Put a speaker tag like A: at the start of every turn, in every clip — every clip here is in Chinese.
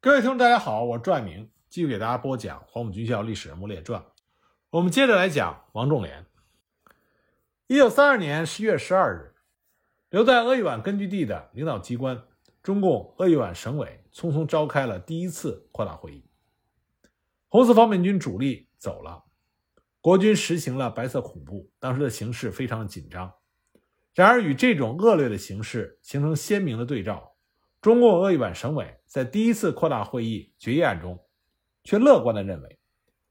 A: 各位听众，大家好，我是拽明，继续给大家播讲《黄埔军校历史人物列传》。我们接着来讲王仲廉。一九三二年十月十二日，留在鄂豫皖根据地的领导机关——中共鄂豫皖省委，匆匆召开了第一次扩大会议。红四方面军主力走了，国军实行了白色恐怖，当时的形势非常紧张。然而，与这种恶劣的形势形成鲜明的对照。中共鄂豫皖省委在第一次扩大会议决议案中，却乐观地认为，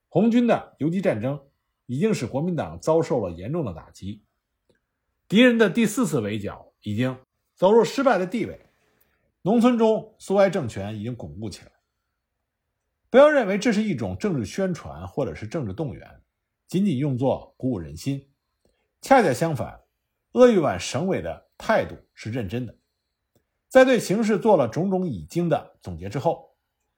A: 红军的游击战争已经使国民党遭受了严重的打击，敌人的第四次围剿已经走入失败的地位，农村中苏维埃政权已经巩固起来。不要认为这是一种政治宣传或者是政治动员，仅仅用作鼓舞人心。恰恰相反，鄂豫皖省委的态度是认真的。在对形势做了种种已经的总结之后，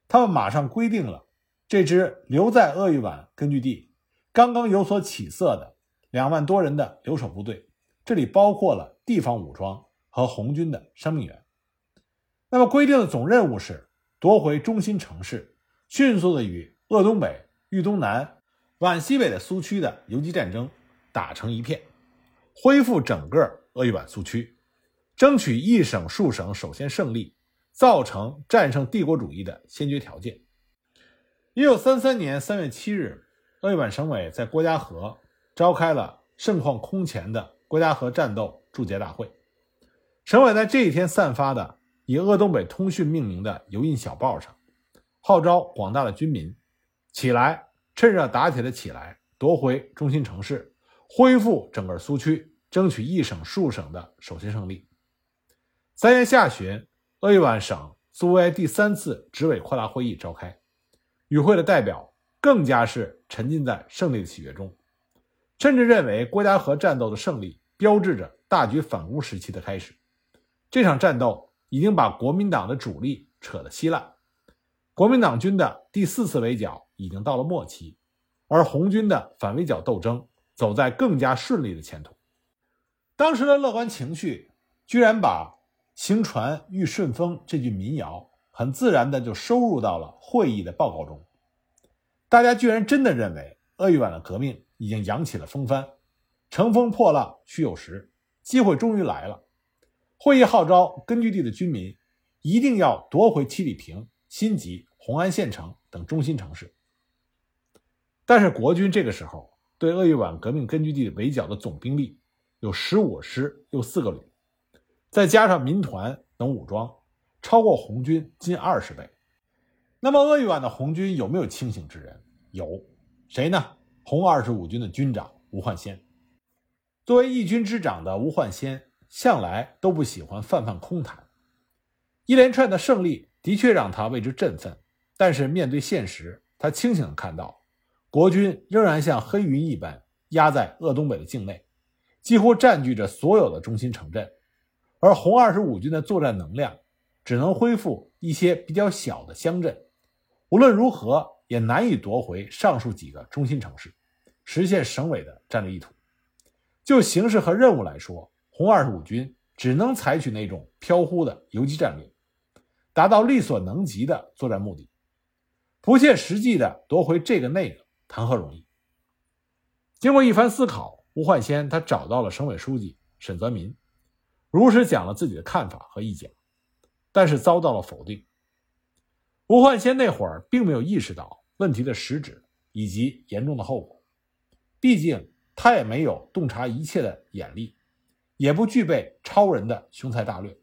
A: 他们马上规定了这支留在鄂豫皖根据地、刚刚有所起色的两万多人的留守部队，这里包括了地方武装和红军的生命源。那么规定的总任务是夺回中心城市，迅速的与鄂东北、豫东南、皖西北的苏区的游击战争打成一片，恢复整个鄂豫皖苏区。争取一省数省首先胜利，造成战胜帝国主义的先决条件。一九三三年三月七日，鄂豫皖省委在郭家河召开了盛况空前的郭家河战斗祝捷大会。省委在这一天散发的以鄂东北通讯命名的油印小报上，号召广大的军民起来，趁热打铁的起来，夺回中心城市，恢复整个苏区，争取一省数省的首先胜利。三月下旬，鄂豫皖省苏维埃第三次执委扩大会议召开，与会的代表更加是沉浸在胜利的喜悦中，甚至认为郭家河战斗的胜利标志着大举反攻时期的开始。这场战斗已经把国民党的主力扯得稀烂，国民党军的第四次围剿已经到了末期，而红军的反围剿斗争走在更加顺利的前途。当时的乐观情绪居然把。行船遇顺风这句民谣很自然的就收入到了会议的报告中。大家居然真的认为鄂豫皖的革命已经扬起了风帆，乘风破浪须有时，机会终于来了。会议号召根据地的军民一定要夺回七里坪、新集、红安县城等中心城市。但是国军这个时候对鄂豫皖革命根据地围剿的总兵力有十五师又四个旅。再加上民团等武装，超过红军近二十倍。那么鄂豫皖的红军有没有清醒之人？有，谁呢？红二十五军的军长吴焕先。作为一军之长的吴焕先，向来都不喜欢泛泛空谈。一连串的胜利的确让他为之振奋，但是面对现实，他清醒地看到，国军仍然像黑云一般压在鄂东北的境内，几乎占据着所有的中心城镇。而红二十五军的作战能量只能恢复一些比较小的乡镇，无论如何也难以夺回上述几个中心城市，实现省委的战略意图。就形势和任务来说，红二十五军只能采取那种飘忽的游击战略，达到力所能及的作战目的，不切实际的夺回这个那个，谈何容易？经过一番思考，吴焕先他找到了省委书记沈泽民。如实讲了自己的看法和意见，但是遭到了否定。吴焕先那会儿并没有意识到问题的实质以及严重的后果，毕竟他也没有洞察一切的眼力，也不具备超人的雄才大略。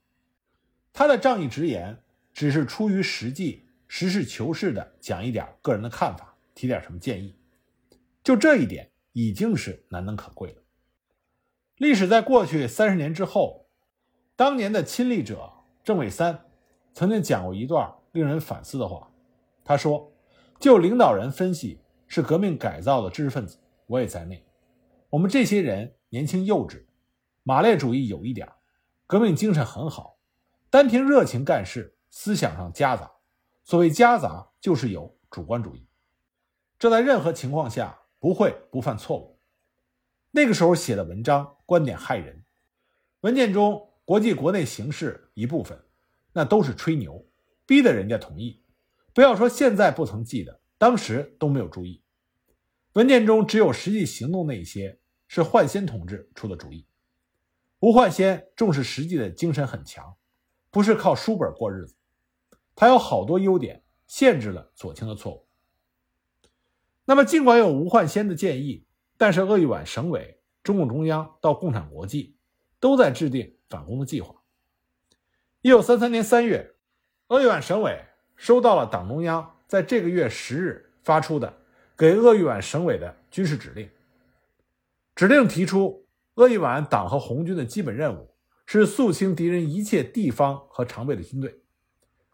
A: 他的仗义直言只是出于实际、实事求是的讲一点个人的看法，提点什么建议，就这一点已经是难能可贵了。历史在过去三十年之后。当年的亲历者郑伟三曾经讲过一段令人反思的话。他说：“就领导人分析，是革命改造的知识分子，我也在内。我们这些人年轻幼稚，马列主义有一点，革命精神很好，单凭热情干事，思想上夹杂。所谓夹杂，就是有主观主义。这在任何情况下不会不犯错误。那个时候写的文章观点害人，文件中。”国际国内形势一部分，那都是吹牛，逼得人家同意，不要说现在不曾记得，当时都没有注意。文件中只有实际行动那一些是焕先同志出的主意。吴焕先重视实际的精神很强，不是靠书本过日子。他有好多优点，限制了左倾的错误。那么，尽管有吴焕先的建议，但是鄂豫皖省委、中共中央到共产国际都在制定反攻的计划。一九三三年三月，鄂豫皖省委收到了党中央在这个月十日发出的。给鄂豫皖省委的军事指令，指令提出，鄂豫皖党和红军的基本任务是肃清敌人一切地方和常备的军队。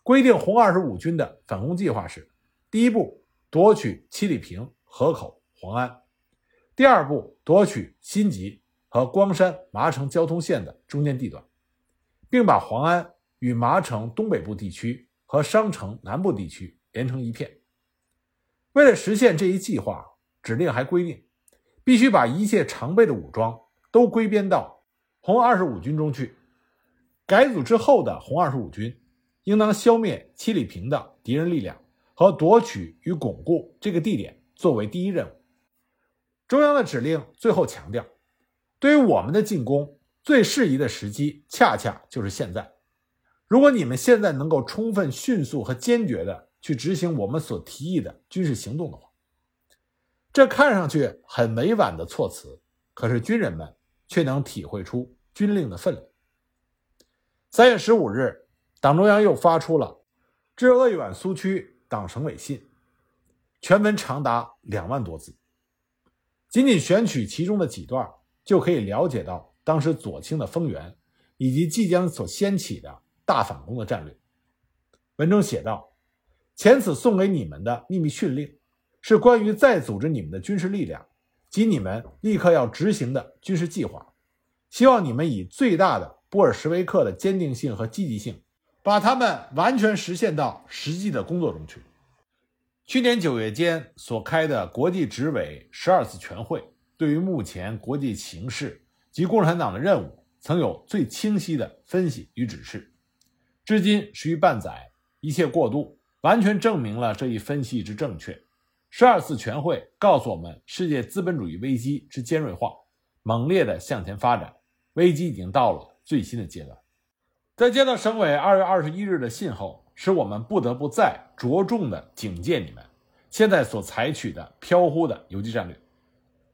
A: 规定红二十五军的反攻计划是：第一步，夺取七里坪、河口、黄安；第二步，夺取新集和光山、麻城交通线的中间地段，并把黄安与麻城东北部地区和商城南部地区连成一片。为了实现这一计划，指令还规定，必须把一切常备的武装都归编到红二十五军中去。改组之后的红二十五军，应当消灭七里坪的敌人力量和夺取与巩固这个地点作为第一任务。中央的指令最后强调，对于我们的进攻，最适宜的时机恰恰就是现在。如果你们现在能够充分、迅速和坚决的。去执行我们所提议的军事行动的话，这看上去很委婉的措辞，可是军人们却能体会出军令的分量。三月十五日，党中央又发出了致鄂豫皖苏区党省委信，全文长达两万多字，仅仅选取其中的几段，就可以了解到当时左倾的风源，以及即将所掀起的大反攻的战略。文中写道。前此送给你们的秘密训令，是关于再组织你们的军事力量及你们立刻要执行的军事计划。希望你们以最大的布尔什维克的坚定性和积极性，把它们完全实现到实际的工作中去。去年九月间所开的国际执委十二次全会，对于目前国际形势及共产党的任务，曾有最清晰的分析与指示。至今时逾半载，一切过渡。完全证明了这一分析之正确。十二次全会告诉我们，世界资本主义危机之尖锐化、猛烈的向前发展，危机已经到了最新的阶段。在接到省委二月二十一日的信后，使我们不得不再着重的警戒你们现在所采取的飘忽的游击战略。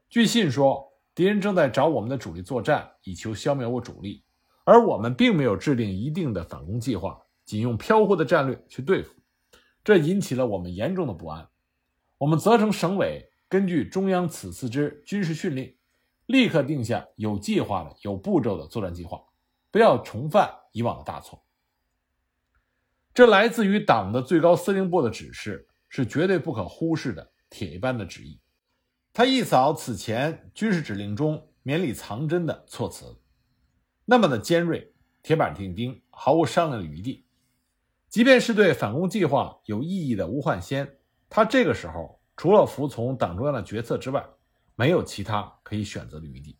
A: 据信说，敌人正在找我们的主力作战，以求消灭我主力，而我们并没有制定一定的反攻计划，仅用飘忽的战略去对付。这引起了我们严重的不安，我们责成省委根据中央此次之军事训令，立刻定下有计划的、有步骤的作战计划，不要重犯以往的大错。这来自于党的最高司令部的指示，是绝对不可忽视的铁一般的旨意。他一扫此前军事指令中绵里藏针的措辞，那么的尖锐，铁板钉钉，毫无商量的余地。即便是对反攻计划有异议的吴焕先，他这个时候除了服从党中央的决策之外，没有其他可以选择的余地。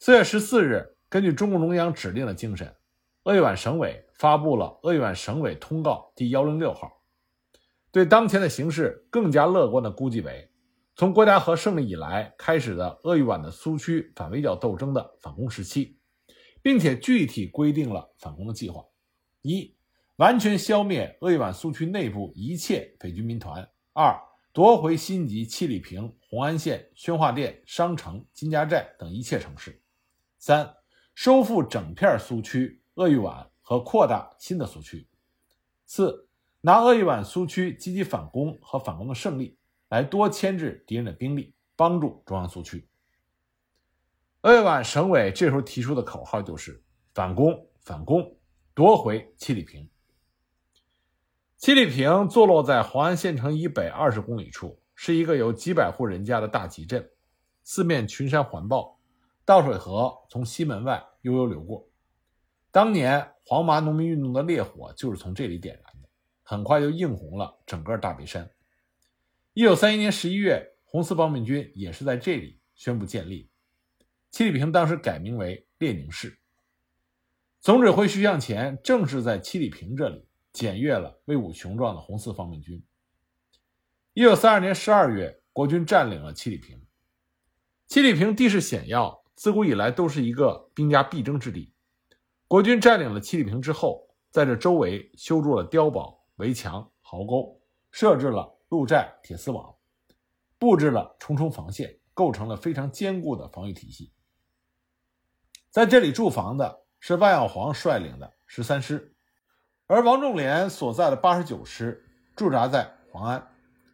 A: 四月十四日，根据中共中央指令的精神，鄂豫皖省委发布了《鄂豫皖省委通告》第幺零六号，对当前的形势更加乐观的估计为，从国家和胜利以来开始的鄂豫皖的苏区反围剿斗争的反攻时期，并且具体规定了反攻的计划：一。完全消灭鄂豫皖苏区内部一切匪军民团。二、夺回新集、七里坪、红安县、宣化店、商城、金家寨等一切城市。三、收复整片苏区、鄂豫皖和扩大新的苏区。四、拿鄂豫皖苏区积极反攻和反攻的胜利，来多牵制敌人的兵力，帮助中央苏区。鄂豫皖省委这时候提出的口号就是“反攻，反攻，夺回七里坪”。七里坪坐落在黄安县城以北二十公里处，是一个有几百户人家的大集镇，四面群山环抱，倒水河从西门外悠悠流过。当年黄麻农民运动的烈火就是从这里点燃的，很快就映红了整个大别山。一九三一年十一月，红四方面军也是在这里宣布建立。七里坪当时改名为列宁市。总指挥徐向前正是在七里坪这里。检阅了威武雄壮的红四方面军。一九三二年十二月，国军占领了七里坪。七里坪地势险要，自古以来都是一个兵家必争之地。国军占领了七里坪之后，在这周围修筑了碉堡、围墙、壕沟，设置了路寨、铁丝网，布置了重重防线，构成了非常坚固的防御体系。在这里驻防的是万耀煌率领的十三师，而王仲廉所在的八十九师驻扎在黄安，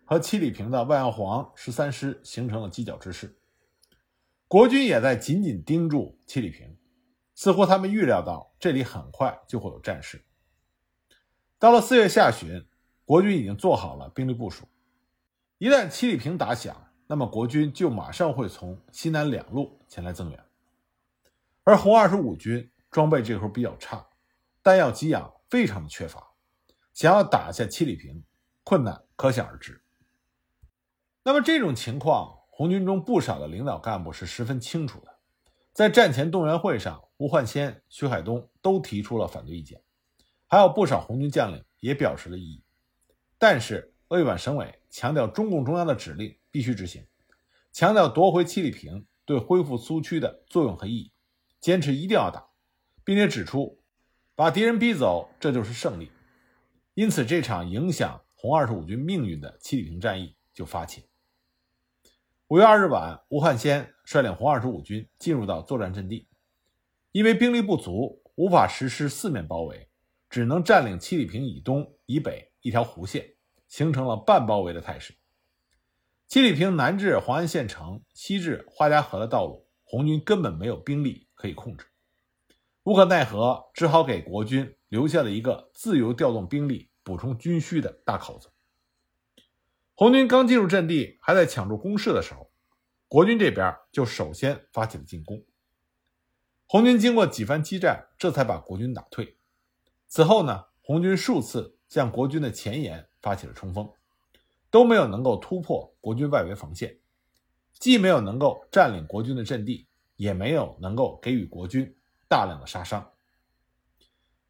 A: 和七里坪的万耀煌十三师形成了犄角之势。国军也在紧紧盯住七里坪，似乎他们预料到这里很快就会有战事。到了四月下旬，国军已经做好了兵力部署，一旦七里坪打响，那么国军就马上会从西南两路前来增援。而红二十五军装备这时候比较差，弹药给养非常的缺乏，想要打下七里坪，困难可想而知。那么这种情况，红军中不少的领导干部是十分清楚的。在战前动员会上，吴焕先、徐海东都提出了反对意见，还有不少红军将领也表示了异议。但是鄂豫皖省委强调中共中央的指令必须执行，强调夺回七里坪对恢复苏区的作用和意义。坚持一定要打，并且指出，把敌人逼走，这就是胜利。因此，这场影响红二十五军命运的七里坪战役就发起。五月二日晚，吴汉先率领红二十五军进入到作战阵地，因为兵力不足，无法实施四面包围，只能占领七里坪以东、以北一条弧线，形成了半包围的态势。七里坪南至黄安县城，西至花家河的道路，红军根本没有兵力。可以控制，无可奈何，只好给国军留下了一个自由调动兵力、补充军需的大口子。红军刚进入阵地，还在抢住攻势的时候，国军这边就首先发起了进攻。红军经过几番激战，这才把国军打退。此后呢，红军数次向国军的前沿发起了冲锋，都没有能够突破国军外围防线，既没有能够占领国军的阵地。也没有能够给予国军大量的杀伤。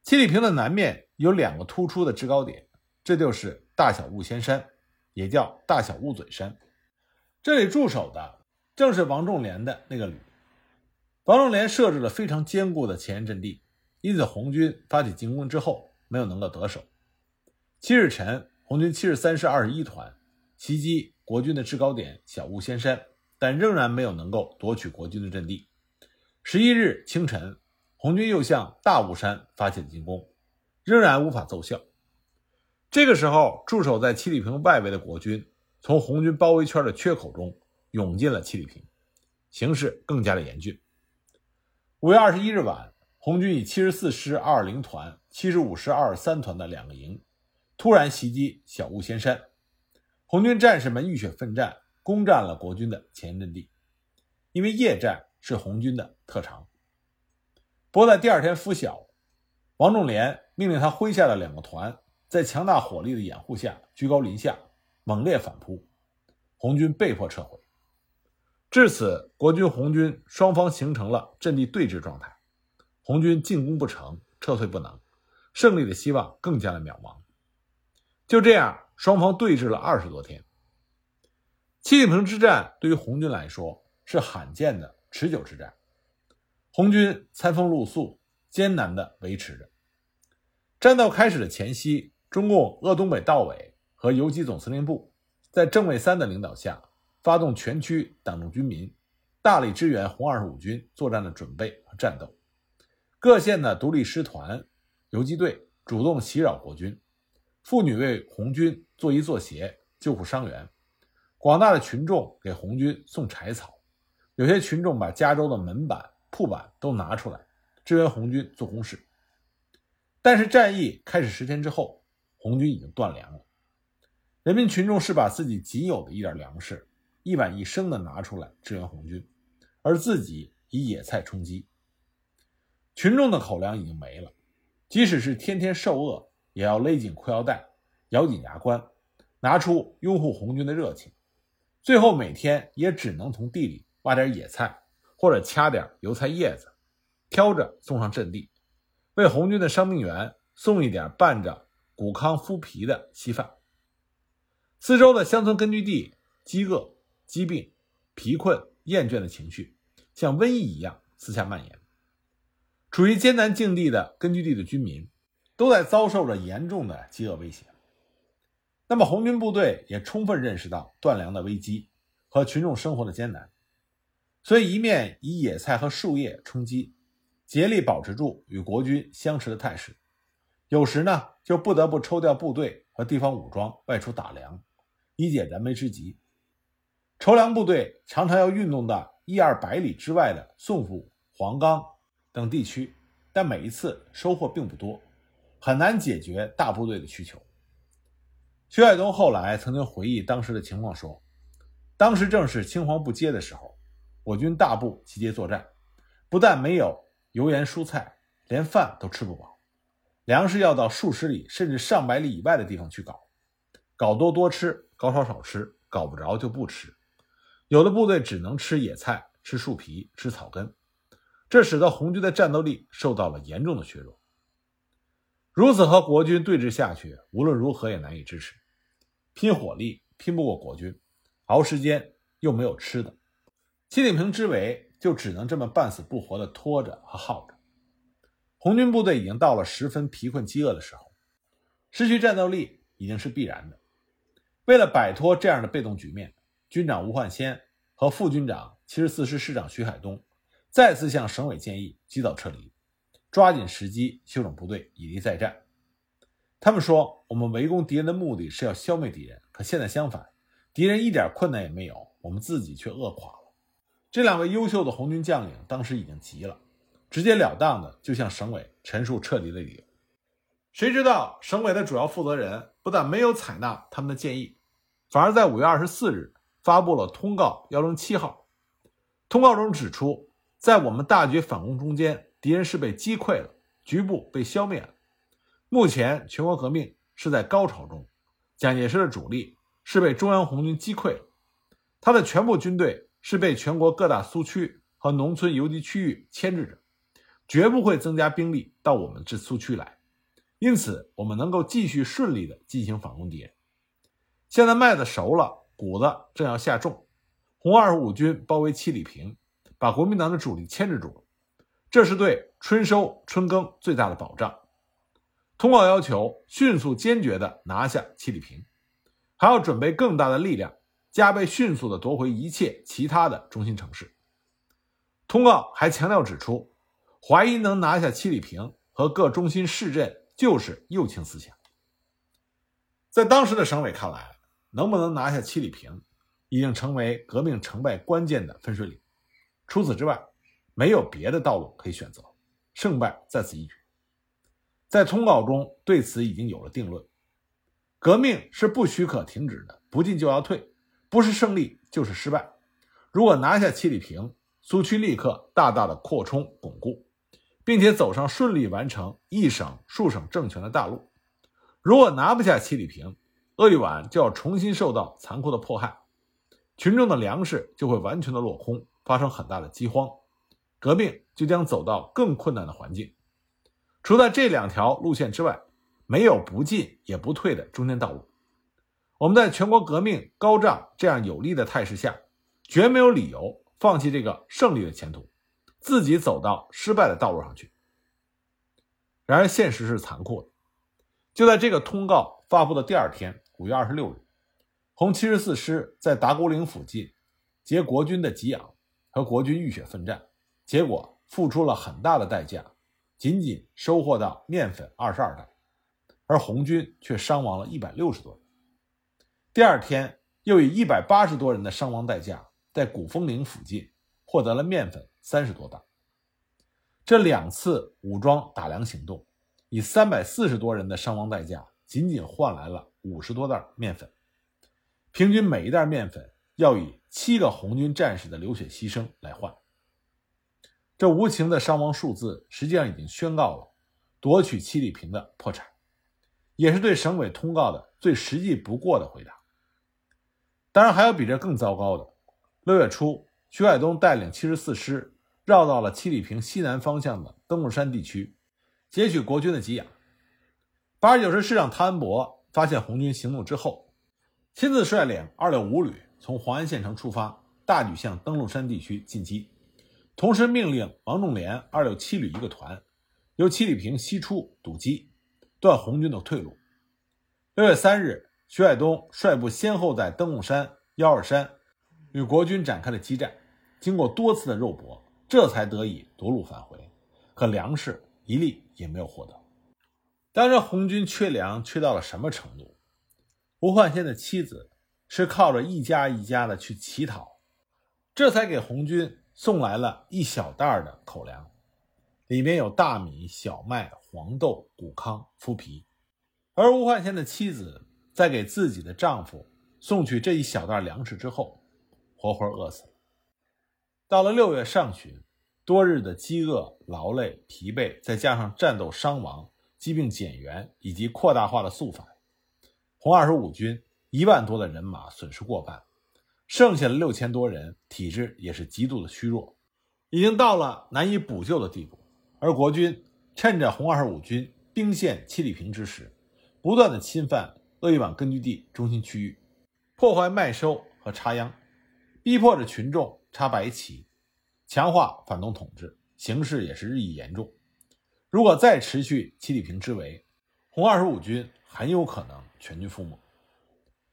A: 七里坪的南面有两个突出的制高点，这就是大小雾仙山，也叫大小雾嘴山。这里驻守的正是王仲廉的那个旅。王仲廉设置了非常坚固的前沿阵地，因此红军发起进攻之后没有能够得手。七日晨，红军七十三师二十一团袭击国军的制高点小雾仙山。但仍然没有能够夺取国军的阵地。十一日清晨，红军又向大雾山发起了进攻，仍然无法奏效。这个时候，驻守在七里坪外围的国军从红军包围圈的缺口中涌进了七里坪，形势更加的严峻。五月二十一日晚，红军以七十四师二二零团、七十五师二二三团的两个营，突然袭击小雾仙山，红军战士们浴血奋战。攻占了国军的前沿阵地，因为夜战是红军的特长。不过在第二天拂晓，王仲廉命令他麾下的两个团在强大火力的掩护下居高临下，猛烈反扑，红军被迫撤回。至此，国军、红军双方形成了阵地对峙状态，红军进攻不成，撤退不能，胜利的希望更加的渺茫。就这样，双方对峙了二十多天。七里坪之战对于红军来说是罕见的持久之战，红军餐风露宿，艰难地维持着。战斗开始的前夕，中共鄂东北道委和游击总司令部在郑卫三的领导下，发动全区党政军民，大力支援红二十五军作战的准备和战斗。各县的独立师团、游击队主动袭扰国军，妇女为红军做衣做鞋，救护伤员。广大的群众给红军送柴草，有些群众把加州的门板、铺板都拿出来支援红军做工事。但是战役开始十天之后，红军已经断粮了。人民群众是把自己仅有的一点粮食一碗一升的拿出来支援红军，而自己以野菜充饥。群众的口粮已经没了，即使是天天受饿，也要勒紧裤腰带，咬紧牙关，拿出拥护红军的热情。最后每天也只能从地里挖点野菜，或者掐点油菜叶子，挑着送上阵地，为红军的伤病员送一点拌着谷糠麸皮的稀饭。四周的乡村根据地，饥饿、疾病、疲困、厌倦的情绪像瘟疫一样四下蔓延。处于艰难境地的根据地的居民，都在遭受着严重的饥饿威胁。那么，红军部队也充分认识到断粮的危机和群众生活的艰难，所以一面以野菜和树叶充饥，竭力保持住与国军相持的态势；有时呢，就不得不抽调部队和地方武装外出打粮，以解燃眉之急。筹粮部队常常要运动到一二百里之外的宋府、黄冈等地区，但每一次收获并不多，很难解决大部队的需求。徐海东后来曾经回忆当时的情况说：“当时正是青黄不接的时候，我军大部集结作战，不但没有油盐蔬菜，连饭都吃不饱，粮食要到数十里甚至上百里以外的地方去搞，搞多多吃，搞少少吃，搞不着就不吃。有的部队只能吃野菜、吃树皮、吃草根，这使得红军的战斗力受到了严重的削弱。如此和国军对峙下去，无论如何也难以支持。”拼火力拼不过国军，熬时间又没有吃的，七里坪之围就只能这么半死不活地拖着和耗着。红军部队已经到了十分疲困饥饿的时候，失去战斗力已经是必然的。为了摆脱这样的被动局面，军长吴焕先和副军长七十四师师长徐海东再次向省委建议及早撤离，抓紧时机休整部队，以利再战。他们说：“我们围攻敌人的目的是要消灭敌人，可现在相反，敌人一点困难也没有，我们自己却饿垮了。”这两位优秀的红军将领当时已经急了，直截了当的就向省委陈述撤离的理由。谁知道省委的主要负责人不但没有采纳他们的建议，反而在五月二十四日发布了通告幺零七号。通告中指出，在我们大举反攻中间，敌人是被击溃了，局部被消灭了。目前全国革命是在高潮中，蒋介石的主力是被中央红军击溃了，他的全部军队是被全国各大苏区和农村游击区域牵制着，绝不会增加兵力到我们这苏区来，因此我们能够继续顺利的进行反攻敌人。现在麦子熟了，谷子正要下种，红二十五军包围七里坪，把国民党的主力牵制住了，这是对春收春耕最大的保障。通告要求迅速、坚决地拿下七里坪，还要准备更大的力量，加倍迅速地夺回一切其他的中心城市。通告还强调指出，怀疑能拿下七里坪和各中心市镇就是右倾思想。在当时的省委看来，能不能拿下七里坪，已经成为革命成败关键的分水岭。除此之外，没有别的道路可以选择，胜败在此一举。在通告中对此已经有了定论：革命是不许可停止的，不进就要退，不是胜利就是失败。如果拿下七里坪，苏区立刻大大的扩充巩固，并且走上顺利完成一省数省政权的大路；如果拿不下七里坪，鄂豫皖就要重新受到残酷的迫害，群众的粮食就会完全的落空，发生很大的饥荒，革命就将走到更困难的环境。除了这两条路线之外，没有不进也不退的中间道路。我们在全国革命高涨这样有利的态势下，绝没有理由放弃这个胜利的前途，自己走到失败的道路上去。然而，现实是残酷的。就在这个通告发布的第二天，五月二十六日，红七十四师在达古岭附近劫国军的给养，和国军浴血奋战，结果付出了很大的代价。仅仅收获到面粉二十二袋，而红军却伤亡了一百六十多人。第二天，又以一百八十多人的伤亡代价，在古风岭附近获得了面粉三十多袋。这两次武装打粮行动，以三百四十多人的伤亡代价，仅仅换来了五十多袋面粉，平均每一袋面粉要以七个红军战士的流血牺牲来换。这无情的伤亡数字，实际上已经宣告了夺取七里坪的破产，也是对省委通告的最实际不过的回答。当然，还有比这更糟糕的。六月初，徐海东带领七十四师绕到了七里坪西南方向的登陆山地区，截取国军的给养。八十九师师长汤恩伯发现红军行动之后，亲自率领二六五旅从黄安县城出发，大举向登陆山地区进击，同时命令王仲廉二六七旅一个团由七里坪西出堵击，断红军的退路。六月三日，徐海东率部先后在登陆山、幺二山与国军展开了激战，经过多次的肉搏，这才得以夺路返回。可粮食一粒也没有获得。当时红军缺粮缺到了什么程度？吴焕先的妻子是靠着一家一家的去乞讨，这才给红军送来了一小袋的口粮，里面有大米、小麦、黄豆、谷糠、麸皮。而吴焕先的妻子在给自己的丈夫送去这一小袋粮食之后，活活饿死了。到了六月上旬。多日的饥饿、劳累、疲惫，再加上战斗伤亡、疾病减员以及扩大化的肃反，红二十五军一万多的人马损失过半，剩下的六千多人体质也是极度的虚弱，已经到了难以补救的地步。而国军趁着红二十五军兵陷七里坪之时，不断的侵犯鄂豫皖根据地中心区域，破坏麦收和插秧，逼迫着群众插白旗。强化反动统治，形势也是日益严重。如果再持续七里坪之围，红二十五军很有可能全军覆没。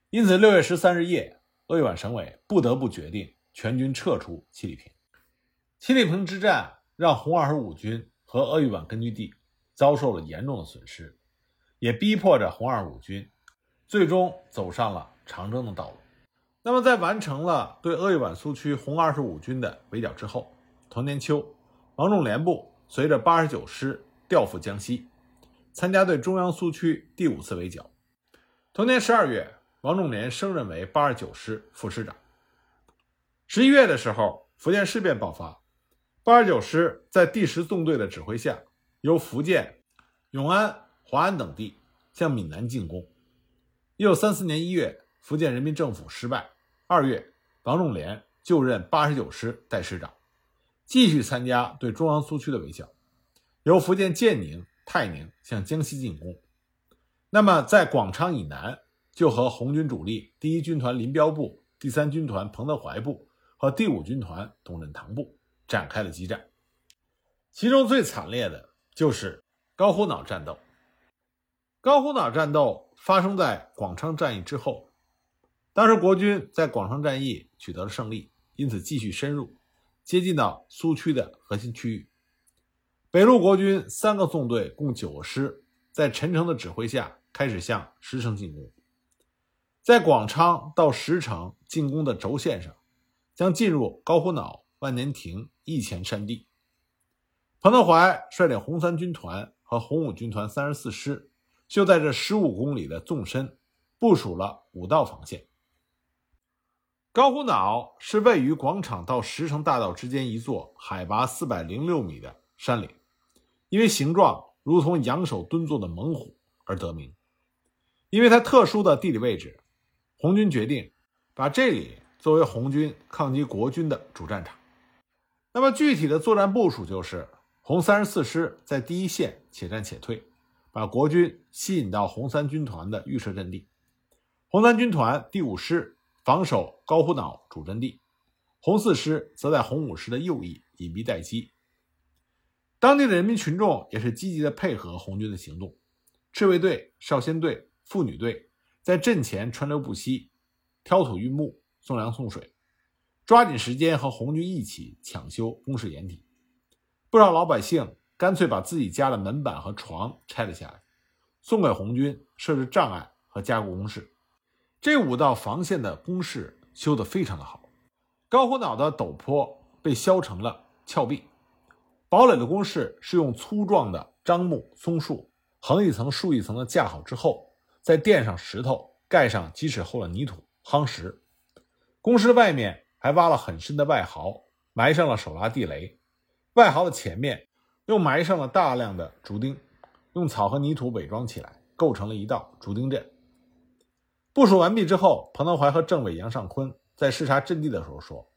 A: 因此，六月十三日夜，鄂豫皖省委不得不决定全军撤出七里坪。七里坪之战让红二十五军和鄂豫皖根据地遭受了严重的损失，也逼迫着红二十五军最终走上了长征的道路。那么，在完成了对鄂豫皖苏区红二十五军的围剿之后，同年秋，王仲廉部随着八十九师调赴江西，参加对中央苏区第五次围剿。同年十二月，王仲廉升任为八十九师副师长。十一月的时候，福建事变爆发，八十九师在第十纵队的指挥下，由福建、永安、华安等地向闽南进攻。一九三四年一月，福建人民政府失败。二月，王仲廉就任八十九师代师长，继续参加对中央苏区的围剿，由福建建宁、泰宁向江西进攻。那么，在广昌以南，就和红军主力第一军团林彪部、第三军团彭德怀部和第五军团董振堂部展开了激战。其中最惨烈的就是高虎脑战斗。高虎脑战斗发生在广昌战役之后。当时国军在广昌战役取得了胜利，因此继续深入，接近到苏区的核心区域。北路国军三个纵队共九个师，在陈诚的指挥下开始向石城进攻。在广昌到石城进攻的轴线上，将进入高虎脑、万年亭、义前山地。彭德怀率领红三军团和红五军团三十四师，就在这十五公里的纵深部署了五道防线。高虎脑是位于广场到石城大道之间一座海拔四百零六米的山岭，因为形状如同仰首蹲坐的猛虎而得名。因为它特殊的地理位置，红军决定把这里作为红军抗击国军的主战场。那么具体的作战部署就是：红三十四师在第一线且战且退，把国军吸引到红三军团的预设阵地；红三军团第五师。防守高虎脑主阵地，红四师则在红五师的右翼隐蔽待机。当地的人民群众也是积极的配合红军的行动，赤卫队、少先队、妇女队在阵前川流不息，挑土运木、送粮送水，抓紧时间和红军一起抢修工事掩体。不少老百姓干脆把自己家的门板和床拆了下来，送给红军设置障碍和加固工事。这五道防线的工事修得非常的好，高虎脑的陡坡被削成了峭壁，堡垒的工事是用粗壮的樟木、松树横一层竖一层的架好之后，再垫上石头，盖上几尺厚的泥土夯实。工事外面还挖了很深的外壕，埋上了手拉地雷。外壕的前面又埋上了大量的竹钉，用草和泥土伪装起来，构成了一道竹钉阵。部署完毕之后，彭德怀和政委杨尚昆在视察阵地的时候说：“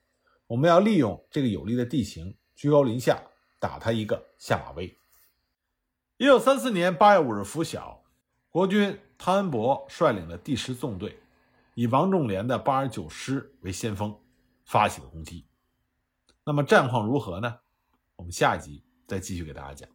A: 我们要利用这个有利的地形，居高临下打他一个下马威。”一九三四年八月五日拂晓，国军潘恩伯率领的第十纵队，以王仲廉的八十九师为先锋，发起了攻击。那么战况如何呢？我们下一集再继续给大家讲。